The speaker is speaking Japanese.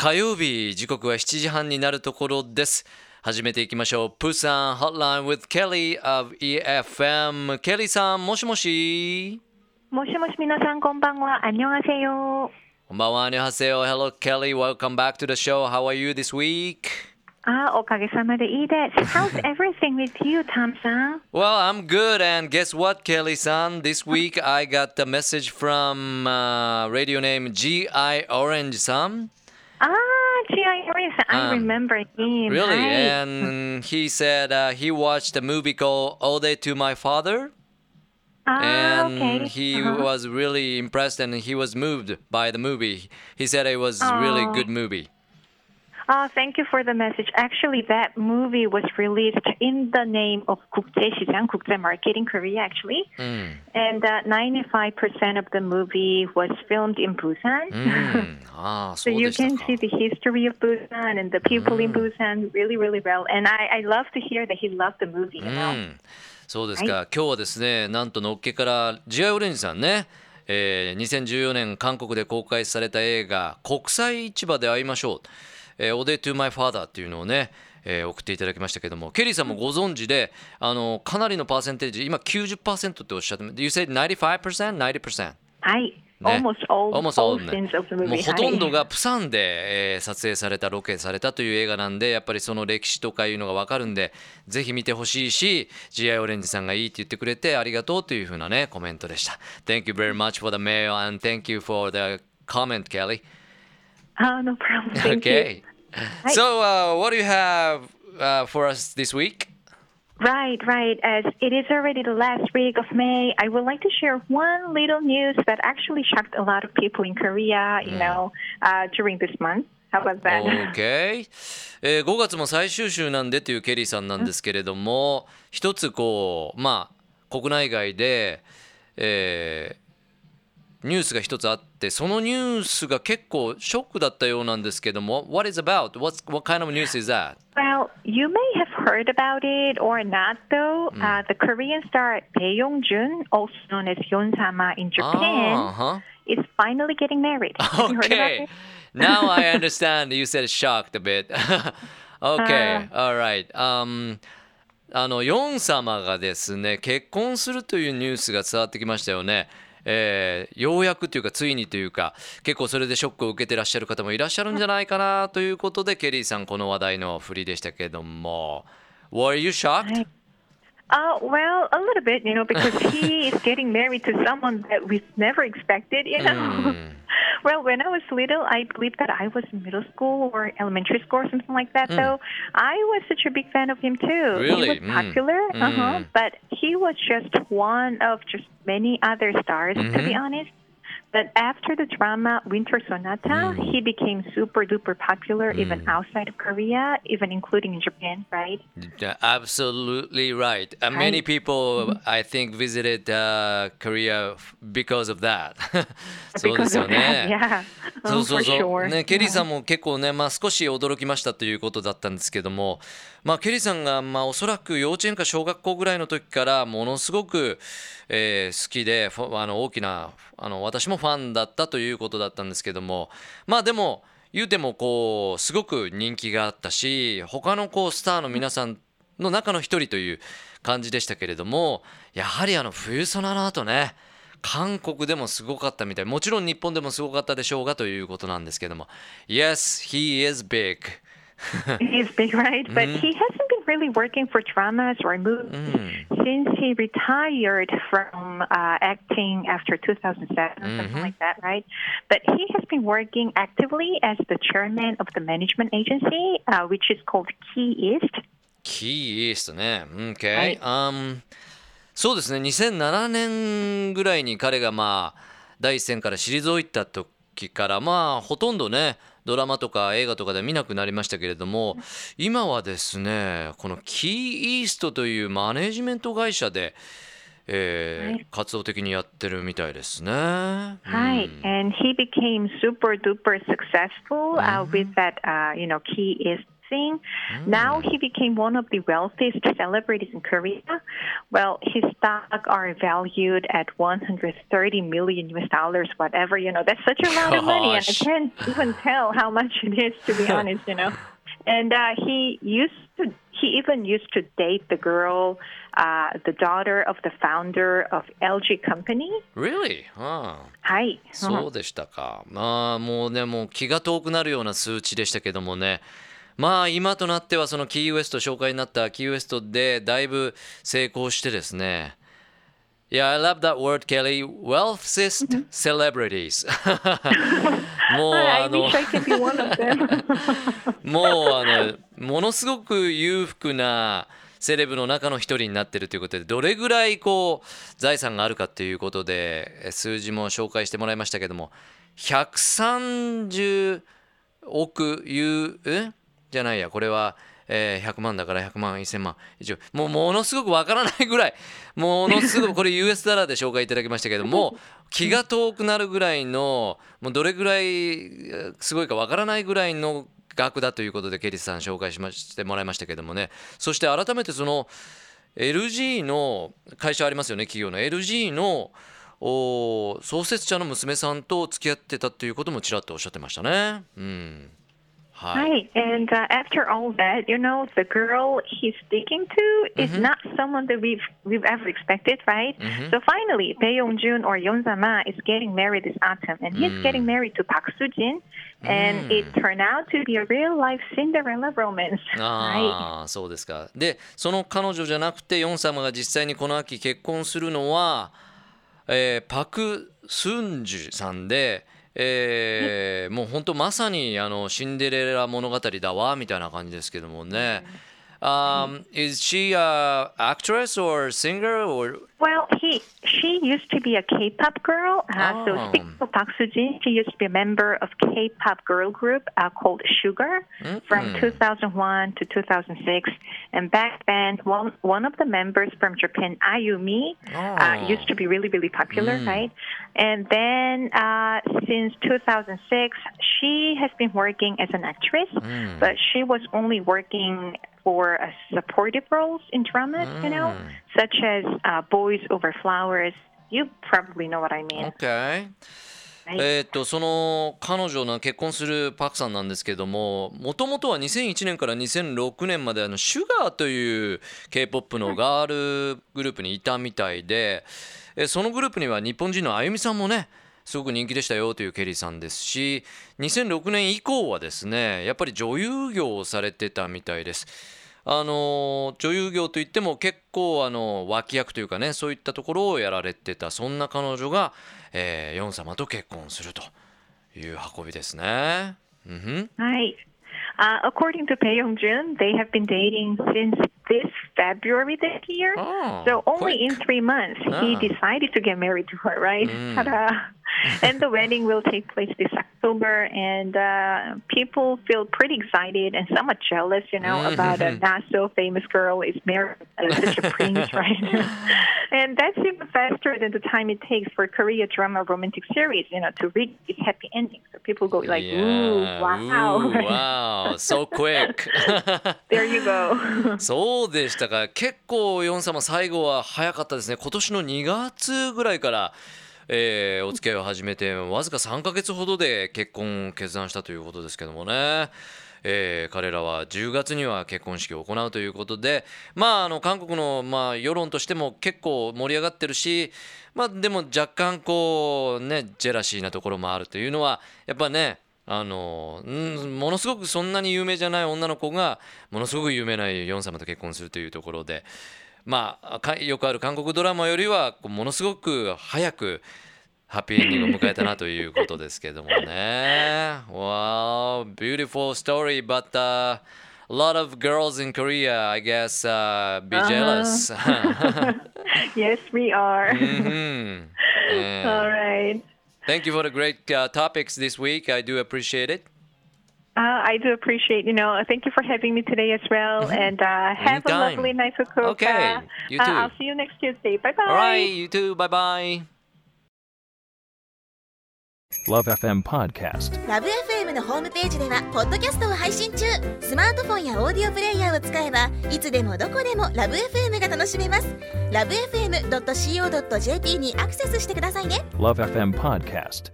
火曜日時刻は7時半になるところです始めていきましょうプーさん Hotline with Kelly of EFM ケリーさんもしもしもしもし皆さんこんばんはあんにょんせよこんばんはあんにょんせよ Hello Kelly welcome back to the show how are you this week あおかげさまでいいです。How's everything with you, Tom さん Well, I'm good. And guess what, Kelly さん This week I got the message from、uh, radio name G.I. Orange さん。Ah, G.I. Um, I remember him. Really? And he said uh, he watched a movie called Ode to My Father. Ah, and okay. he uh-huh. was really impressed and he was moved by the movie. He said it was oh. really good movie. Oh, thank you for the message. Actually, that movie was released in the name of 국제시장, 국제 market in Korea, actually. And uh, 95% of the movie was filmed in Busan. うん、ああ、 So そう you でした can か see。the history of Busan and the people in Busan really, really well. And I, I love to hear that he loved the movie, you う know. ん、そうですか、今日はですねなんとのっけからジアオレンジさんね、えー、2014年韓国で公開された映画「国際市場で会いましょう」 えー「お Day to My Father」っていうのをね、えー送っていただきましたけどもケリーさんもご存知であのかなりのパーセンテージ今90%っておっしゃって You said 95%? 90%? はい。ね Almost all, Almost all all もう.ほとんどはいがプサンで、えー撮影されたロケされたという映画なんでやっぱりその歴史とかいうのが分かるんでぜひ見てほしいし GI オレンジさんがいいって言ってくれてありがとうというふうなねコメントでした Thank you very much for the mail and thank you for the comment Kelly Oh, no problem. Thank you. Okay So uh, what do you have uh, for us this week? Right, right. As it is already the last week of May, I would like to share one little news that actually shocked a lot of people in Korea, you know, uh, during this month. How about that? OK、えー5月も最終週なんでというケリーさんなんですけれども一つこうまあ国内外で、えーニュースが一つあってそのニュースが結構ショックだったようなんですけども What is about? What's, what kind of news is that? Well, you may have heard about it or not, though. Uh, the Korean star Bae Yong Jun, also known as Yon Sama in Japan, あーは is finally getting married. Okay. Now I understand. You said shocked a bit. okay. All right. Um, あのヨン様がですね結婚するというニュースが伝わってきましたよね。えーようやくというかついにというか結構それでショックを受けてらっしゃる方もいらっしゃるんじゃないかなということでケリーさんこの話題の振りでしたけれども Were you shocked? Uh, well, a little bit, you know, because he is getting married to someone that we've never expected, you know. Hmm. well, when I was little, I believe that I was in middle school or elementary school or something like that, hmm. though. I was such a big fan of him, too. Really? He was hmm. popular, uh-huh, but he was just one of just many other stars, to be mm-hmm. honest. But after the drama Winter Sonata, he became super duper popular even outside of Korea, even including in Japan, right? Yeah, Absolutely right. Uh, many people, I think, visited uh, Korea because of that. そうですよね。yeah. そ Oh, うそうそう、sure. ね、ケリー.さんも結構ね、まあ、少し驚きましたということだったんですけども、まあ、ケリーさんが、まあ、おそらく幼稚園か小学校ぐらいの時からものすごく、えー好きであの大きなあの私もファンだったということだったんですけどもまあでも言うてもこうすごく人気があったし他のこうスターの皆さんの中の一人という感じでしたけれどもやはりあの冬ソナの後ね韓国でもすごかったみたいもちろん日本でもすごかったでしょうがということなんですけども。Yes, he is big. He's big, right? But he been really working for dramas or movies since he retired from uh, acting after 2007 or something like that, right? But he has been working actively as the chairman of the management agency, uh, which is called Key East. キーイーストね。OK、はい um, そうですね、2007年ぐらいに彼がまあ第一線から退いた時 からまあほとんどねドラマとか映画とかで見なくなりましたけれども今はですねこのキーイーストというマネジメント会社で、えーはい。活動的にやってるみたいですね。Hi, and he became super duper successful uh, with that, uh, you know, Key East boxing. Now he became one of the wealthiest celebrities in Korea. Well, his stock are valued at 130 million US dollars, whatever. You know, that's such a lot of money, and I Gosh. can't even tell how much it is, to be honest. You know, and uh, he used to. He even used to date the girl, uh, the daughter of the founder of LG Company. Really? ああはい。そうでしたか。まあもうねもう気が遠くなるような数値でしたけどもね。 まあ今となってはそのキーウエスト紹介になったキーウエストでだいぶ成功してですね。Yeah, I love that word, Kelly. Wealthiest celebrities. もうあの.もうあのものすごく裕福なセレブの中の一人になってるということでどれぐらいこう財産があるかということでえ数字も紹介してもらいましたけども130億ユーえ？じゃないやこれは、えー100万だから100万1000万。一応もうものすごくわからないぐらい。ものすごくこれ US ダラーで紹介いただきましたけども気が遠くなるぐらいのもうどれぐらいすごいかわからないぐらいの額だということでケリスさん紹介しましてもらいましたけどもね。そして改めてその LG の会社ありますよね企業の。LG の創設者の娘さんと付き合ってたということもちらっとおっしゃってましたね。うん。はい、Right. And uh, after all that, you know, the girl he's speaking to is not someone that we've we've ever expected, right? So finally, Bae Yong Jun or Yeon Sama is getting married this autumn, and he's getting married to Park Soo Jin, and it turned out to be a real life Cinderella romance. Right. ああそうですかでその彼女じゃなくてヨン様が実際にこの秋結婚するのは、えーパク・スンジュさんで、えーもう本当まさにあのシンデレラ物語だわみたいな感じですけどもね。Um, is she a actress or singer or Well, he she used to be a K-pop girl. Uh, So Oh. speaking of Park she used to be a member of K-pop girl group uh, called Sugar from 2001 to 2006. And back then, one one of the members from Japan, Ayumi, Oh. uh, used to be really really popular, right? And then uh, since 2006, she has been working as an actress, but she was only working for uh, supportive roles in dramas, you know, such as uh, Boys Over Flowers. You probably know what I mean. Okay. えーっとその彼女の結婚するパクさんなんですけどももともとは2001年から2006年まであのシュガーという k p o p のガールグループにいたみたいで、えーそのグループには日本人のあゆみさんもねすごく人気でしたよというケリーさんですし2006年以降はですねやっぱり女優業をされてたみたいです。あの女優業といっても結構あの脇役というかねそういったところをやられてたそんな彼女が、えー、ヨン様と結婚するという運びですね。うんふん Right. Uh, according to Bae Yong Jun, they have been dating since this February this year. Oh, so only quick. in three months, he Ah. decided to get married to her, right? Ta-da. and the wedding will take place this October, and uh, people feel pretty excited and somewhat jealous, you know, about a not so famous girl is married to such a prince, right? and that's even faster than the time it takes for Korea drama romantic series, you know, to reach its happy ending. So people go like, "Ooh, Yeah. wow!" Ooh, wow, so quick. there you go. そうでしたか結構ヨン様最後は早かったですね今年の2月ぐらいから、 えーお付き合いを始めてわずか3ヶ月ほどで結婚を決断したということですけどもね、えー彼らは10月には結婚式を行うということでまああの韓国の、まあ、世論としても結構盛り上がってるしまあでも若干こうねジェラシーなところもあるというのはやっぱねあのものすごくそんなに有名じゃない女の子がものすごく有名なヨン様と結婚するというところでまあかよくある韓国ドラマよりはものすごく早くハッピーエンディングを迎えたなということですけどもね。wow, beautiful story, but、uh, a lot of girls in Korea, I guess, uh, be jealous. yes, we are. Mhm. Yeah. All right. Thank you for the great uh, topics this week. I do appreciate it. Uh, I do appreciate, you know, thank you for having me today as well. And uh, have a Anytime. lovely night, Fukuoka. Okay, you Uh, too. I'll see you next Tuesday. Bye bye. All right, you too. Bye bye. LoveFM Podcast ラブ f m のホームページではポッドキャストを配信中スマートフォンやオーディオプレイヤーを使えばいつでもどこでもラブ f m が楽しめますラブ FM.co.jp にアクセスしてくださいね LoveFM Podcast